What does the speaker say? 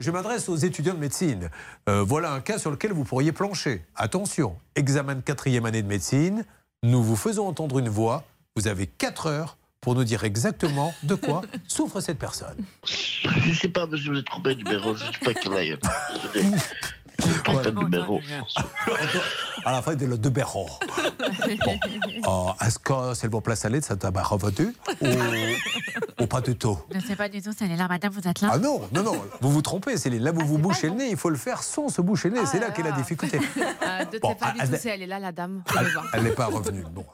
je m'adresse aux étudiants de médecine. Euh, voilà un cas sur lequel vous pourriez plancher. Attention, examen de quatrième année de médecine, nous vous faisons entendre une voix. Vous avez 4 heures pour nous dire exactement de quoi souffre cette personne. Je ne sais pas, monsieur, vous êtes trompé de numéro. Je ne sais pas qui va y Pas de numéro. À la fin de le numéro. Bon. Oh, Est-ce que c'est le bon place à l'aide, ça t'a revenu ou, ou pas du tout? Je ne sais pas du tout, c'est là, madame, vous êtes là? Ah non, non, non, vous vous trompez, Céline. Là, vous vous bouchez le nez, il faut le faire sans se boucher le nez. Ah c'est là qu'est la difficulté. Euh, de Bon, pas du elle- tout, elle est là, la dame. Elle n'est pas revenue. Bon.